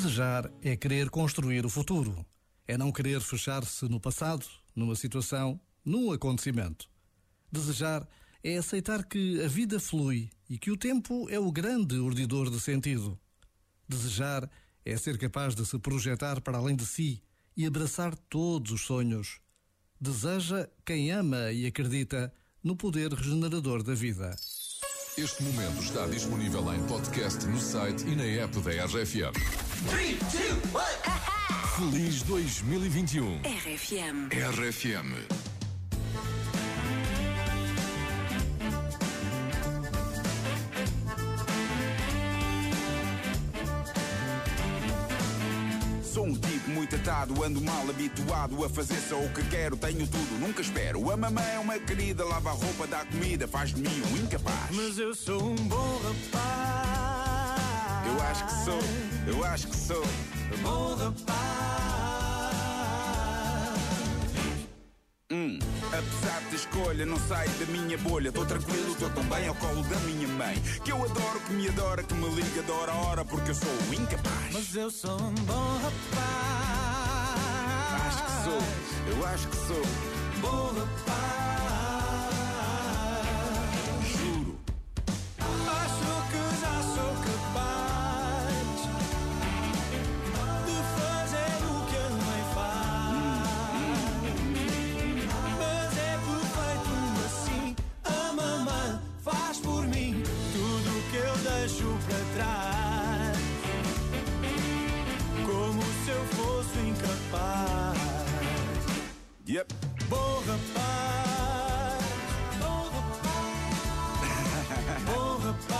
Desejar é querer construir o futuro. É não querer fechar-se no passado, numa situação, num acontecimento. Desejar é aceitar que a vida flui e que o tempo é o grande urdidor de sentido. Desejar é ser capaz de se projetar para além de si e abraçar todos os sonhos. Deseja quem ama e acredita no poder regenerador da vida. Este momento está disponível em podcast no site e na app da RFM. 3, 2, 1. Feliz 2021. RFM. RFM. Sou um tipo muito atado, ando mal habituado a fazer só o que quero, tenho tudo, nunca espero. A mamãe é uma querida, lava a roupa, dá comida, faz de mim um incapaz. Mas eu sou um bom rapaz. Eu acho que sou, eu acho que sou. Bom rapaz. Hum, apesar de escolha, não saio da minha bolha. Tô tranquilo, tô tão bem ao colo da minha mãe. Que eu adoro, que me adora, que me liga de hora a hora, porque eu sou incapaz. Mas eu sou um bom rapaz. Acho que sou, eu acho que sou. Bom rapaz. Yep. Bom rapaz, bom rapaz, bom rapaz.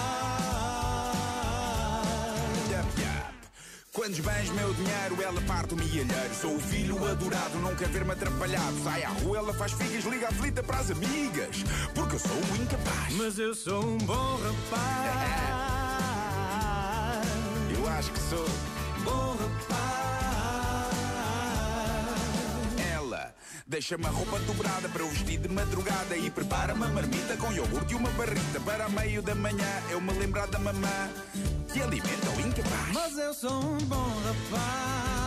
Yap, yap. Quantos bens, meu dinheiro, ela parte o milheiro. Sou o filho adorado, não quer ver-me atrapalhado. Sai à rua, ela faz figas, liga a flita para as amigas. Porque eu sou o incapaz. Mas eu sou um bom rapaz. Eu acho que sou. Bom rapaz. Deixa-me a roupa dobrada para eu vestir de madrugada e prepara-me a marmita com iogurte e uma barrita para a meio da manhã eu me lembrar da mamã que alimenta o incapaz. Mas eu sou um bom rapaz.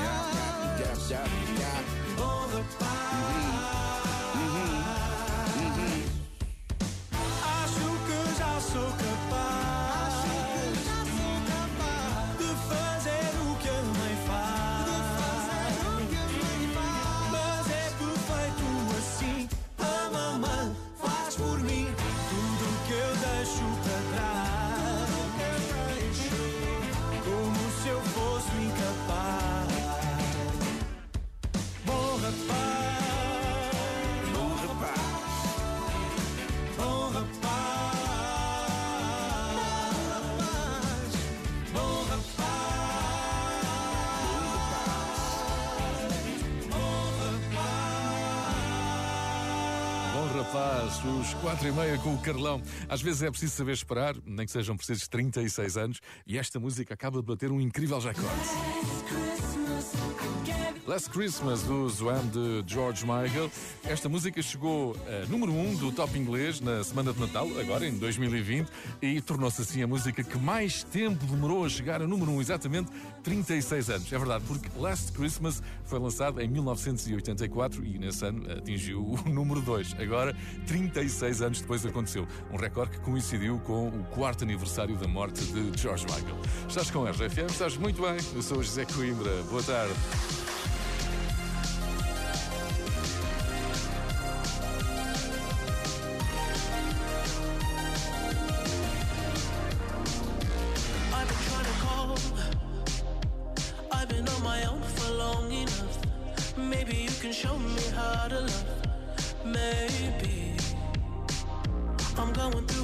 Yeah, yeah, yeah, rapaz. Os quatro e meia com o Carlão. Às vezes é preciso saber esperar, nem que sejam precisos 36 anos, e esta música acaba de bater um incrível recorde. Last Christmas do Zoam de George Michael. Esta música chegou a número 1 um do top inglês na semana de Natal, agora em 2020, e tornou-se assim a música que mais tempo demorou a chegar a número 1, um, exatamente 36 anos. É verdade, porque Last Christmas foi lançado em 1984 e nesse ano atingiu o número 2. Agora, 36 anos depois aconteceu. Um recorde que coincidiu com o quarto aniversário da morte de George Michael. Estás com a RFM, estás muito bem. Eu sou o José Coimbra. Boa tarde.